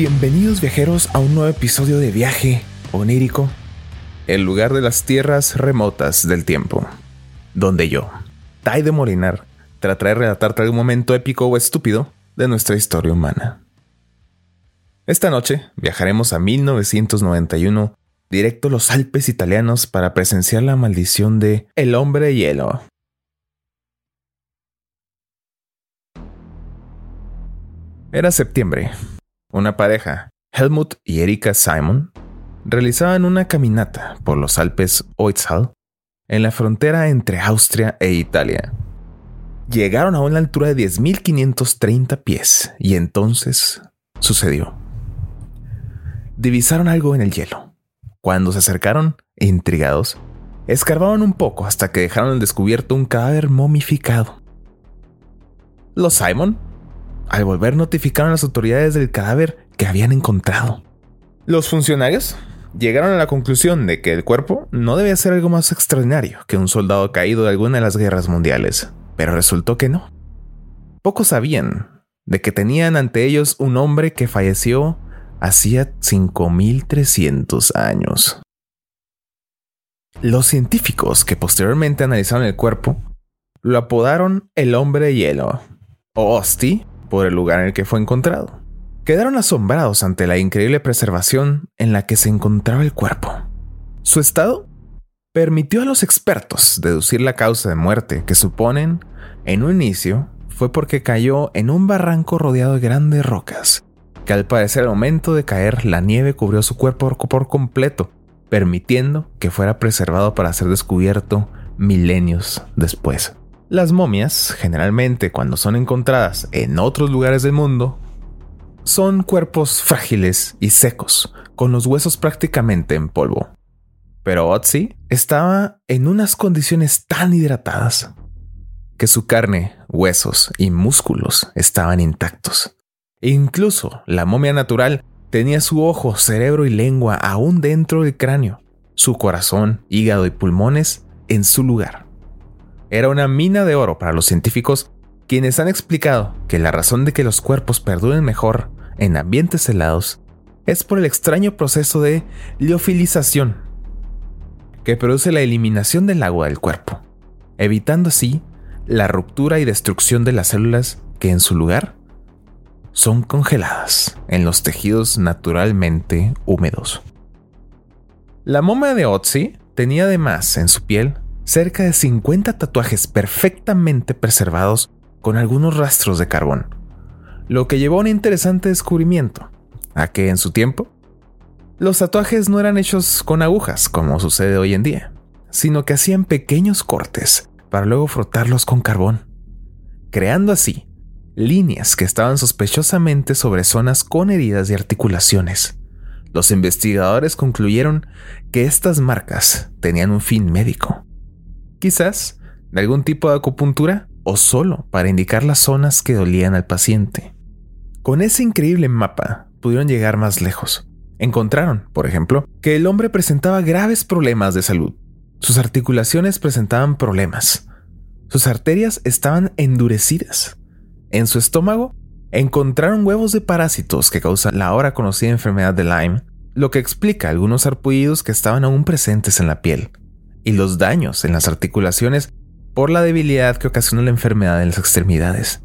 Bienvenidos viajeros a un nuevo episodio de Viaje Onírico, el lugar de las tierras remotas del tiempo, donde yo, Tai de Molinar, trataré de relatarte algún momento épico o estúpido de nuestra historia humana. Esta noche viajaremos a 1991, directo a los Alpes italianos para presenciar la maldición de El Hombre Hielo. Era septiembre. Una pareja, Helmut y Erika Simon, realizaban una caminata por los Alpes Oitzal en la frontera entre Austria e Italia. Llegaron a una altura de 10.530 pies y entonces sucedió. Divisaron algo en el hielo. Cuando se acercaron, intrigados, escarbaron un poco hasta que dejaron al descubierto un cadáver momificado. Los Simon, al volver, notificaron a las autoridades del cadáver que habían encontrado. Los funcionarios llegaron a la conclusión de que el cuerpo no debía ser algo más extraordinario que un soldado caído de alguna de las guerras mundiales, pero resultó que no. Pocos sabían de que tenían ante ellos un hombre que falleció hacía 5.300 años. Los científicos que posteriormente analizaron el cuerpo lo apodaron el hombre hielo, o Osti, por el lugar en el que fue encontrado. Quedaron asombrados ante la increíble preservación en la que se encontraba el cuerpo. Su estado permitió a los expertos deducir la causa de muerte que suponen, en un inicio, fue porque cayó en un barranco rodeado de grandes rocas, que al parecer al momento de caer la nieve cubrió su cuerpo por completo, permitiendo que fuera preservado para ser descubierto milenios después. Las momias, generalmente cuando son encontradas en otros lugares del mundo, son cuerpos frágiles y secos, con los huesos prácticamente en polvo. Pero Otzi estaba en unas condiciones tan hidratadas que su carne, huesos y músculos estaban intactos. incluso la momia natural tenía su ojo, cerebro y lengua aún dentro del cráneo, su corazón, hígado y pulmones en su lugar. Era una mina de oro para los científicos quienes han explicado que la razón de que los cuerpos perduren mejor en ambientes helados es por el extraño proceso de liofilización que produce la eliminación del agua del cuerpo, evitando así la ruptura y destrucción de las células que en su lugar son congeladas en los tejidos naturalmente húmedos. La momia de Otzi tenía además en su piel cerca de 50 tatuajes perfectamente preservados con algunos rastros de carbón, lo que llevó a un interesante descubrimiento, a que en su tiempo, los tatuajes no eran hechos con agujas como sucede hoy en día, sino que hacían pequeños cortes para luego frotarlos con carbón, creando así líneas que estaban sospechosamente sobre zonas con heridas y articulaciones. Los investigadores concluyeron que estas marcas tenían un fin médico, quizás de algún tipo de acupuntura o solo para indicar las zonas que dolían al paciente. Con ese increíble mapa pudieron llegar más lejos. Encontraron, por ejemplo, que el hombre presentaba graves problemas de salud. Sus articulaciones presentaban problemas. Sus arterias estaban endurecidas. En su estómago encontraron huevos de parásitos que causan la ahora conocida enfermedad de Lyme, lo que explica algunos arpullidos que estaban aún presentes en la piel y los daños en las articulaciones por la debilidad que ocasiona la enfermedad en las extremidades.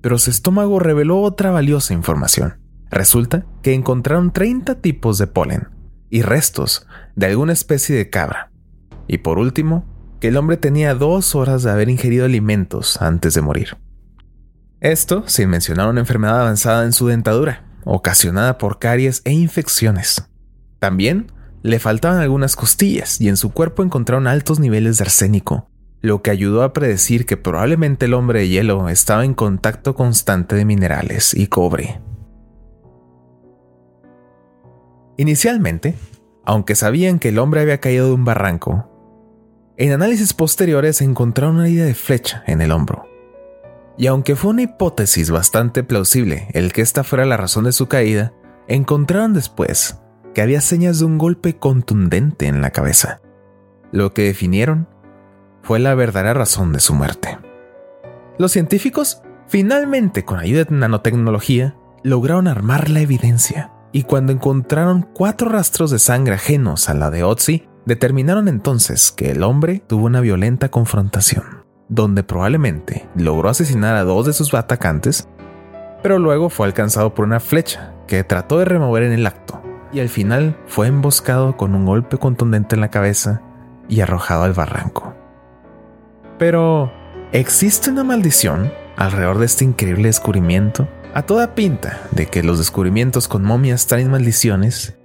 Pero su estómago reveló otra valiosa información. Resulta que encontraron 30 tipos de polen y restos de alguna especie de cabra. Y por último, que el hombre tenía dos horas de haber ingerido alimentos antes de morir. Esto sin mencionar una enfermedad avanzada en su dentadura, ocasionada por caries e infecciones. También le faltaban algunas costillas y en su cuerpo encontraron altos niveles de arsénico, lo que ayudó a predecir que probablemente el hombre de hielo estaba en contacto constante de minerales y cobre. Inicialmente, aunque sabían que el hombre había caído de un barranco, en análisis posteriores encontraron una herida de flecha en el hombro. Y aunque fue una hipótesis bastante plausible el que esta fuera la razón de su caída, encontraron después que había señas de un golpe contundente en la cabeza. Lo que definieron fue la verdadera razón de su muerte. Los científicos, finalmente con ayuda de nanotecnología, lograron armar la evidencia y cuando encontraron cuatro rastros de sangre ajenos a la de Otzi, determinaron entonces que el hombre tuvo una violenta confrontación, donde probablemente logró asesinar a dos de sus atacantes, pero luego fue alcanzado por una flecha que trató de remover en el acto y al final fue emboscado con un golpe contundente en la cabeza y arrojado al barranco. Pero, ¿existe una maldición alrededor de este increíble descubrimiento? A toda pinta de que los descubrimientos con momias traen maldiciones,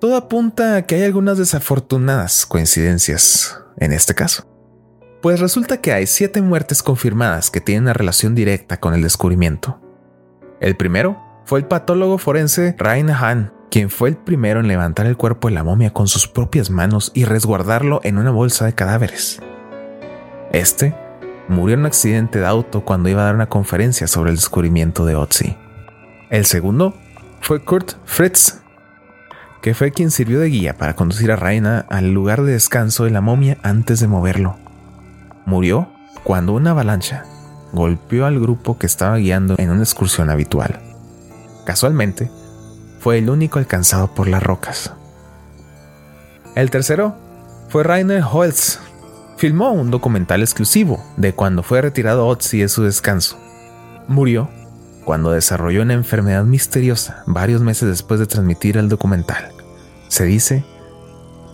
todo apunta a que hay algunas desafortunadas coincidencias en este caso. Pues resulta que hay siete muertes confirmadas que tienen una relación directa con el descubrimiento. El primero fue el patólogo forense Rain Han, quien fue el primero en levantar el cuerpo de la momia con sus propias manos y resguardarlo en una bolsa de cadáveres. Este murió en un accidente de auto cuando iba a dar una conferencia sobre el descubrimiento de Otzi. El segundo fue Kurt Fritz, que fue quien sirvió de guía para conducir a Raina al lugar de descanso de la momia antes de moverlo. Murió cuando una avalancha golpeó al grupo que estaba guiando en una excursión habitual. Casualmente, fue el único alcanzado por las rocas. El tercero fue Rainer Holz. Filmó un documental exclusivo de cuando fue retirado Otzi de su descanso. Murió cuando desarrolló una enfermedad misteriosa varios meses después de transmitir el documental. Se dice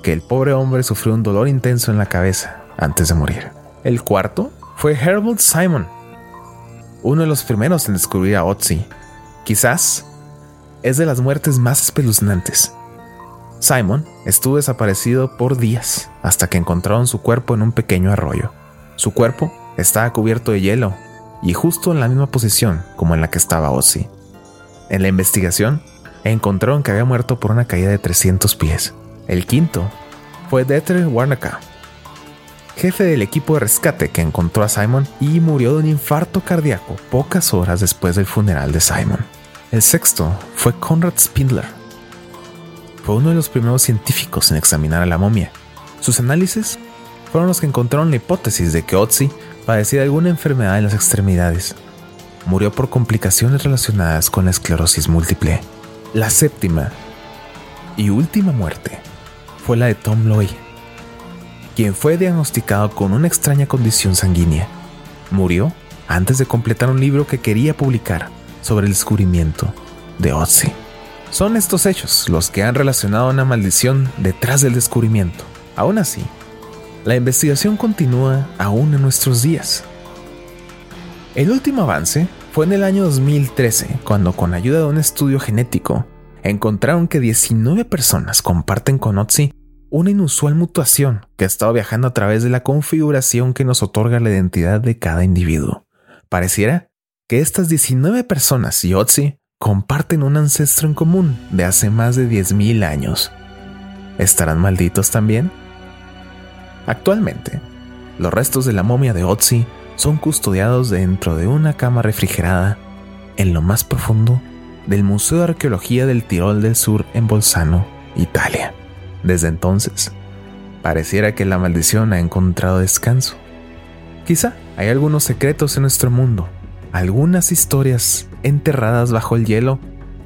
que el pobre hombre sufrió un dolor intenso en la cabeza antes de morir. El cuarto fue Herbert Simon, uno de los primeros en descubrir a Otzi. Quizás es de las muertes más espeluznantes. Simon estuvo desaparecido por días hasta que encontraron su cuerpo en un pequeño arroyo. Su cuerpo estaba cubierto de hielo y justo en la misma posición como en la que estaba Ozzy. En la investigación, encontraron que había muerto por una caída de 300 pies. El quinto fue Dieter Warnaka, jefe del equipo de rescate que encontró a Simon y murió de un infarto cardíaco pocas horas después del funeral de Simon. El sexto fue Conrad Spindler. Fue uno de los primeros científicos en examinar a la momia. Sus análisis fueron los que encontraron la hipótesis de que Otzi padecía alguna enfermedad en las extremidades. Murió por complicaciones relacionadas con la esclerosis múltiple. La séptima y última muerte fue la de Tom Loy, quien fue diagnosticado con una extraña condición sanguínea. Murió antes de completar un libro que quería publicar sobre el descubrimiento de Otzi. Son estos hechos los que han relacionado una maldición detrás del descubrimiento. Aún así, la investigación continúa aún en nuestros días. El último avance fue en el año 2013, cuando con ayuda de un estudio genético, encontraron que 19 personas comparten con Otzi una inusual mutación que estaba viajando a través de la configuración que nos otorga la identidad de cada individuo. Pareciera que estas 19 personas y Otzi comparten un ancestro en común de hace más de 10.000 años. ¿Estarán malditos también? Actualmente, los restos de la momia de Otzi son custodiados dentro de una cama refrigerada en lo más profundo del Museo de Arqueología del Tirol del Sur en Bolzano, Italia. Desde entonces, pareciera que la maldición ha encontrado descanso. Quizá hay algunos secretos en nuestro mundo algunas historias enterradas bajo el hielo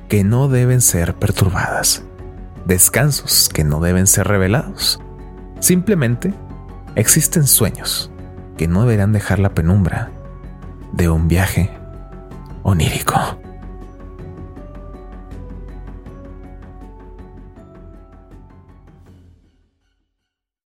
que no deben ser perturbadas, descansos que no deben ser revelados. Simplemente existen sueños que no deberán dejar la penumbra de un viaje onírico.